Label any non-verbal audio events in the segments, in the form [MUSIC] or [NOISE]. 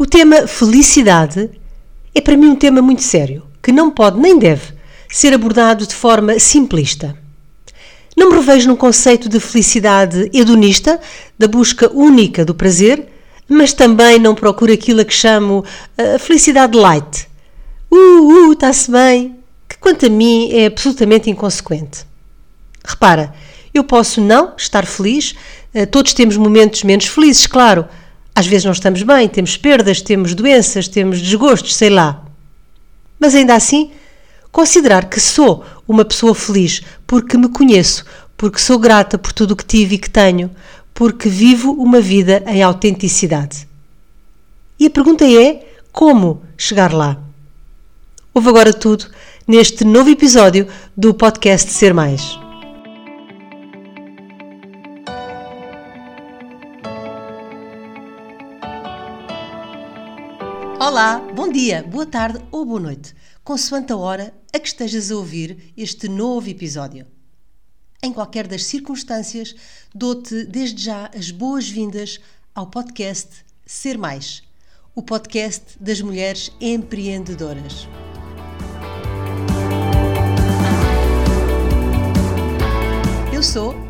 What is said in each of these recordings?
O tema felicidade é para mim um tema muito sério, que não pode nem deve ser abordado de forma simplista. Não me revejo num conceito de felicidade hedonista, da busca única do prazer, mas também não procuro aquilo a que chamo a felicidade light. Uh, uh, está-se bem, que quanto a mim é absolutamente inconsequente. Repara, eu posso não estar feliz, eh, todos temos momentos menos felizes, claro, às vezes não estamos bem, temos perdas, temos doenças, temos desgostos, sei lá. Mas ainda assim, considerar que sou uma pessoa feliz porque me conheço, porque sou grata por tudo o que tive e que tenho, porque vivo uma vida em autenticidade. E a pergunta é: como chegar lá? Ouve agora tudo neste novo episódio do podcast Ser Mais. Olá, bom dia, boa tarde ou boa noite, consoante a hora a que estejas a ouvir este novo episódio. Em qualquer das circunstâncias, dou-te desde já as boas-vindas ao podcast Ser Mais, o podcast das mulheres empreendedoras. Eu sou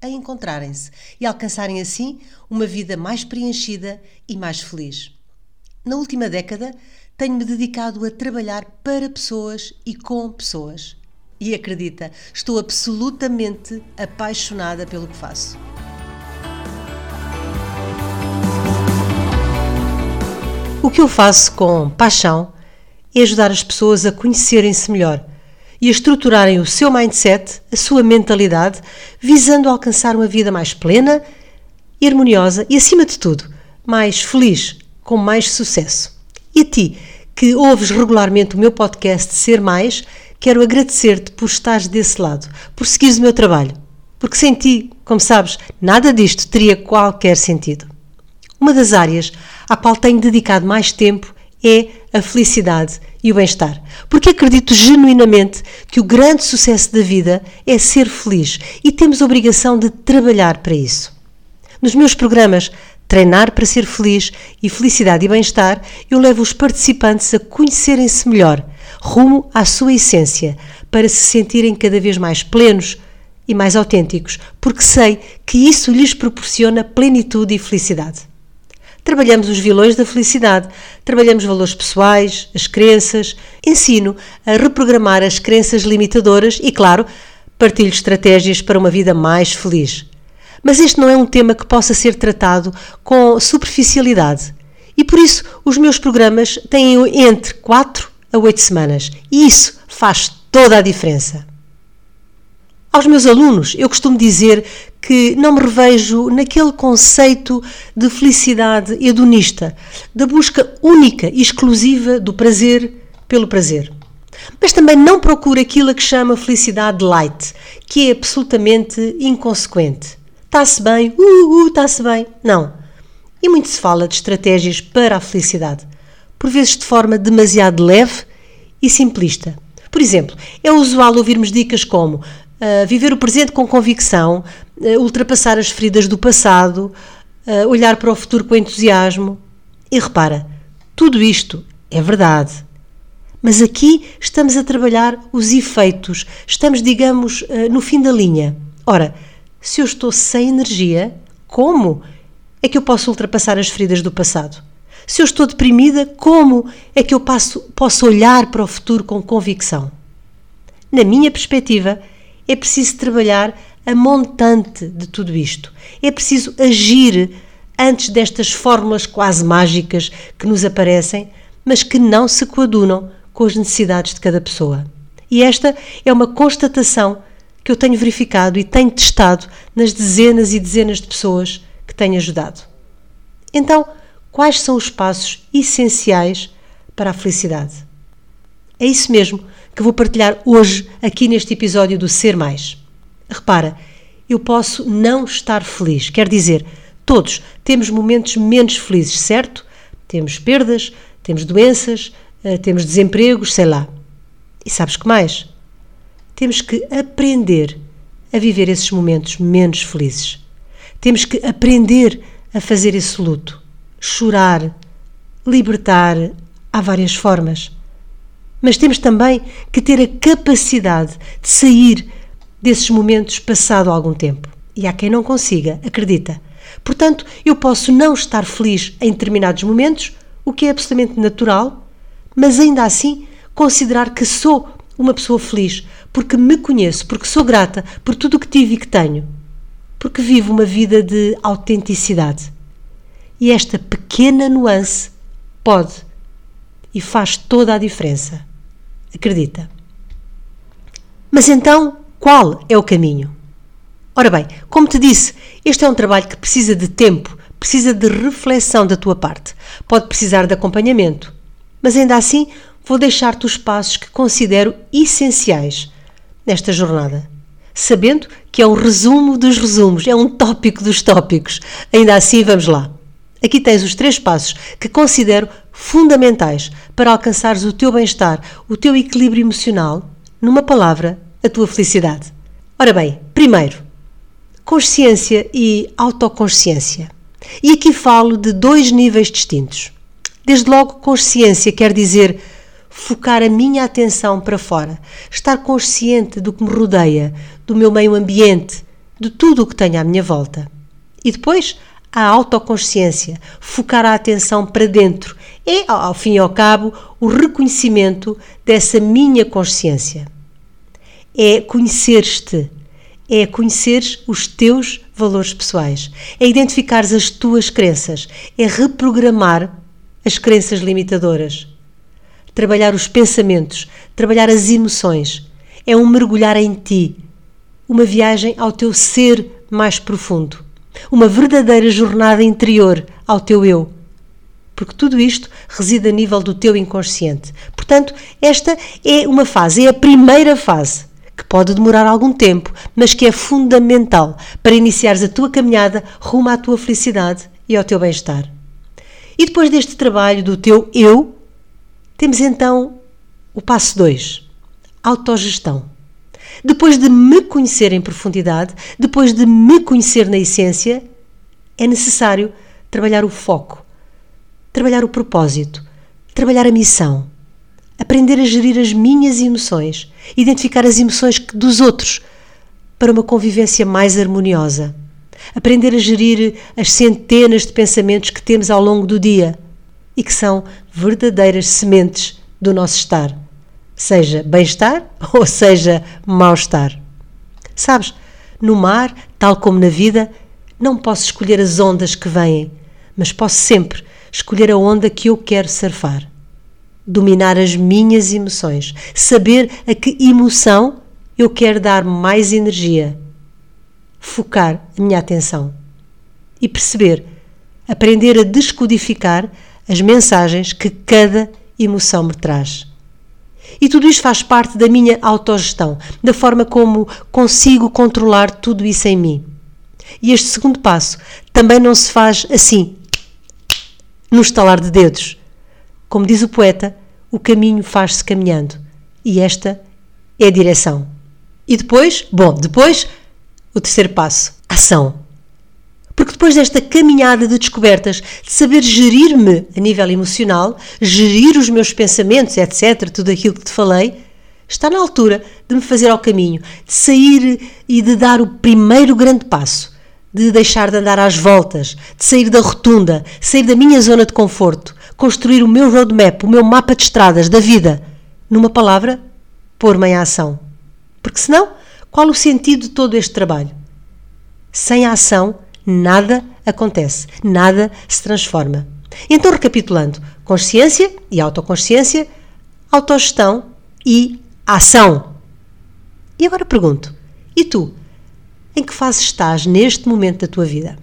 a encontrarem-se e alcançarem assim uma vida mais preenchida e mais feliz. Na última década, tenho-me dedicado a trabalhar para pessoas e com pessoas. E acredita, estou absolutamente apaixonada pelo que faço. O que eu faço com paixão é ajudar as pessoas a conhecerem-se melhor e a estruturarem o seu mindset, a sua mentalidade, visando alcançar uma vida mais plena harmoniosa e, acima de tudo, mais feliz, com mais sucesso. E a ti, que ouves regularmente o meu podcast Ser Mais, quero agradecer-te por estares desse lado, por seguires o meu trabalho, porque sem ti, como sabes, nada disto teria qualquer sentido. Uma das áreas à qual tenho dedicado mais tempo é a felicidade e o bem-estar. Porque acredito genuinamente que o grande sucesso da vida é ser feliz e temos a obrigação de trabalhar para isso. Nos meus programas Treinar para Ser Feliz e Felicidade e Bem-Estar, eu levo os participantes a conhecerem-se melhor, rumo à sua essência, para se sentirem cada vez mais plenos e mais autênticos, porque sei que isso lhes proporciona plenitude e felicidade. Trabalhamos os vilões da felicidade, trabalhamos valores pessoais, as crenças, ensino a reprogramar as crenças limitadoras e, claro, partilho estratégias para uma vida mais feliz. Mas este não é um tema que possa ser tratado com superficialidade. E por isso os meus programas têm entre 4 a 8 semanas. E isso faz toda a diferença. Aos meus alunos, eu costumo dizer que não me revejo naquele conceito de felicidade hedonista, da busca única e exclusiva do prazer pelo prazer. Mas também não procuro aquilo a que chama felicidade light, que é absolutamente inconsequente. Está-se bem, uh, uh, está-se bem. Não. E muito se fala de estratégias para a felicidade, por vezes de forma demasiado leve e simplista. Por exemplo, é usual ouvirmos dicas como Uh, viver o presente com convicção, uh, ultrapassar as feridas do passado, uh, olhar para o futuro com entusiasmo. E repara, tudo isto é verdade. Mas aqui estamos a trabalhar os efeitos, estamos, digamos, no fim da linha. Ora, se eu estou sem energia, como é que eu posso ultrapassar as feridas do passado? Se eu estou deprimida, como é que eu passo, posso olhar para o futuro com convicção? Na minha perspectiva, é preciso trabalhar a montante de tudo isto. É preciso agir antes destas fórmulas quase mágicas que nos aparecem, mas que não se coadunam com as necessidades de cada pessoa. E esta é uma constatação que eu tenho verificado e tenho testado nas dezenas e dezenas de pessoas que tenho ajudado. Então, quais são os passos essenciais para a felicidade? É isso mesmo que vou partilhar hoje aqui neste episódio do Ser Mais. Repara, eu posso não estar feliz, quer dizer, todos temos momentos menos felizes, certo? Temos perdas, temos doenças, eh, temos desempregos, sei lá. E sabes que mais? Temos que aprender a viver esses momentos menos felizes. Temos que aprender a fazer esse luto, chorar, libertar. Há várias formas. Mas temos também que ter a capacidade de sair desses momentos passado algum tempo. E há quem não consiga, acredita. Portanto, eu posso não estar feliz em determinados momentos, o que é absolutamente natural, mas ainda assim considerar que sou uma pessoa feliz, porque me conheço, porque sou grata por tudo o que tive e que tenho, porque vivo uma vida de autenticidade. E esta pequena nuance pode e faz toda a diferença. Acredita. Mas então, qual é o caminho? Ora bem, como te disse, este é um trabalho que precisa de tempo, precisa de reflexão da tua parte. Pode precisar de acompanhamento, mas ainda assim vou deixar-te os passos que considero essenciais nesta jornada, sabendo que é um resumo dos resumos, é um tópico dos tópicos. Ainda assim, vamos lá. Aqui tens os três passos que considero fundamentais para alcançares o teu bem-estar, o teu equilíbrio emocional, numa palavra, a tua felicidade. Ora bem, primeiro, consciência e autoconsciência. E aqui falo de dois níveis distintos. Desde logo, consciência quer dizer focar a minha atenção para fora, estar consciente do que me rodeia, do meu meio ambiente, de tudo o que tenho à minha volta. E depois, a autoconsciência, focar a atenção para dentro. É, ao fim e ao cabo, o reconhecimento dessa minha consciência. É conhecer-te, é conheceres os teus valores pessoais, é identificares as tuas crenças, é reprogramar as crenças limitadoras. Trabalhar os pensamentos, trabalhar as emoções. É um mergulhar em ti, uma viagem ao teu ser mais profundo, uma verdadeira jornada interior ao teu eu. Porque tudo isto reside a nível do teu inconsciente. Portanto, esta é uma fase, é a primeira fase, que pode demorar algum tempo, mas que é fundamental para iniciares a tua caminhada rumo à tua felicidade e ao teu bem-estar. E depois deste trabalho do teu eu, temos então o passo 2, autogestão. Depois de me conhecer em profundidade, depois de me conhecer na essência, é necessário trabalhar o foco, trabalhar o propósito, trabalhar a missão, aprender a gerir as minhas emoções, identificar as emoções dos outros para uma convivência mais harmoniosa, aprender a gerir as centenas de pensamentos que temos ao longo do dia e que são verdadeiras sementes do nosso estar, seja bem-estar [LAUGHS] ou seja mal-estar. Sabes, no mar, tal como na vida, não posso escolher as ondas que vêm, mas posso sempre escolher a onda que eu quero surfar. Dominar as minhas emoções, saber a que emoção eu quero dar mais energia, focar a minha atenção e perceber, aprender a descodificar as mensagens que cada emoção me traz. E tudo isto faz parte da minha autogestão, da forma como consigo controlar tudo isso em mim. E este segundo passo também não se faz assim, no estalar de dedos. Como diz o poeta, o caminho faz-se caminhando. E esta é a direção. E depois, bom, depois, o terceiro passo: ação. Porque depois desta caminhada de descobertas, de saber gerir-me a nível emocional, gerir os meus pensamentos, etc., tudo aquilo que te falei, está na altura de me fazer ao caminho, de sair e de dar o primeiro grande passo, de deixar de andar às voltas, de sair da rotunda, sair da minha zona de conforto, construir o meu roadmap, o meu mapa de estradas da vida. Numa palavra, pôr-me em ação. Porque senão, qual o sentido de todo este trabalho? Sem ação, nada acontece, nada se transforma. Então, recapitulando: consciência e autoconsciência, autogestão e ação. E agora pergunto: e tu? Em que fase estás neste momento da tua vida?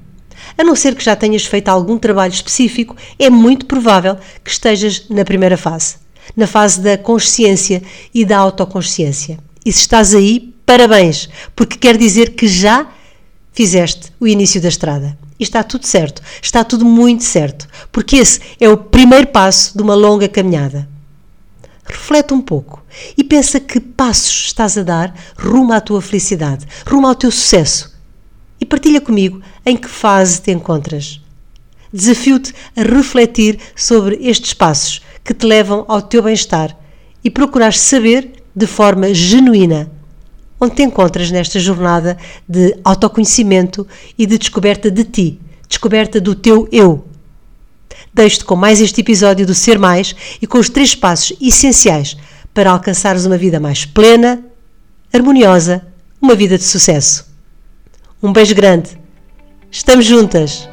A não ser que já tenhas feito algum trabalho específico, é muito provável que estejas na primeira fase, na fase da consciência e da autoconsciência. E se estás aí, parabéns, porque quer dizer que já fizeste o início da estrada. E está tudo certo, está tudo muito certo, porque esse é o primeiro passo de uma longa caminhada. Reflete um pouco e pensa que passos estás a dar rumo à tua felicidade, rumo ao teu sucesso. E partilha comigo em que fase te encontras. Desafio-te a refletir sobre estes passos que te levam ao teu bem-estar e procurar saber de forma genuína onde te encontras nesta jornada de autoconhecimento e de descoberta de ti, descoberta do teu eu. Deixo-te com mais este episódio do Ser Mais e com os três passos essenciais para alcançares uma vida mais plena, harmoniosa, uma vida de sucesso. Um beijo grande. Estamos juntas.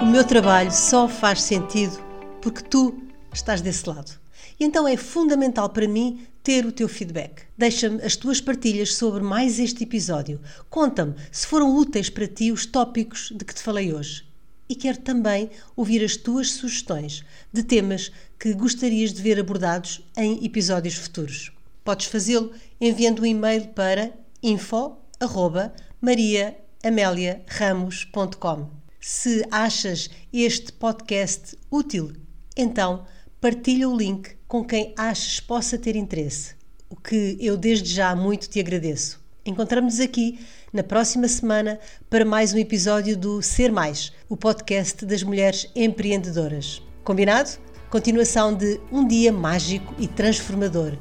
O meu trabalho só faz sentido porque tu estás desse lado. E então é fundamental para mim ter o teu feedback. Deixa-me as tuas partilhas sobre mais este episódio. Conta-me se foram úteis para ti os tópicos de que te falei hoje. E quero também ouvir as tuas sugestões de temas que gostarias de ver abordados em episódios futuros. Podes fazê-lo enviando um e-mail para info@mariaameliaramos.com. Se achas este podcast útil, então partilha o link com quem achas possa ter interesse, o que eu desde já muito te agradeço. Encontramos-nos aqui na próxima semana para mais um episódio do Ser Mais, o podcast das mulheres empreendedoras. Combinado? Continuação de um dia mágico e transformador.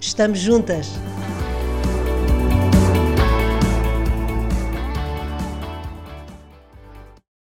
Estamos juntas!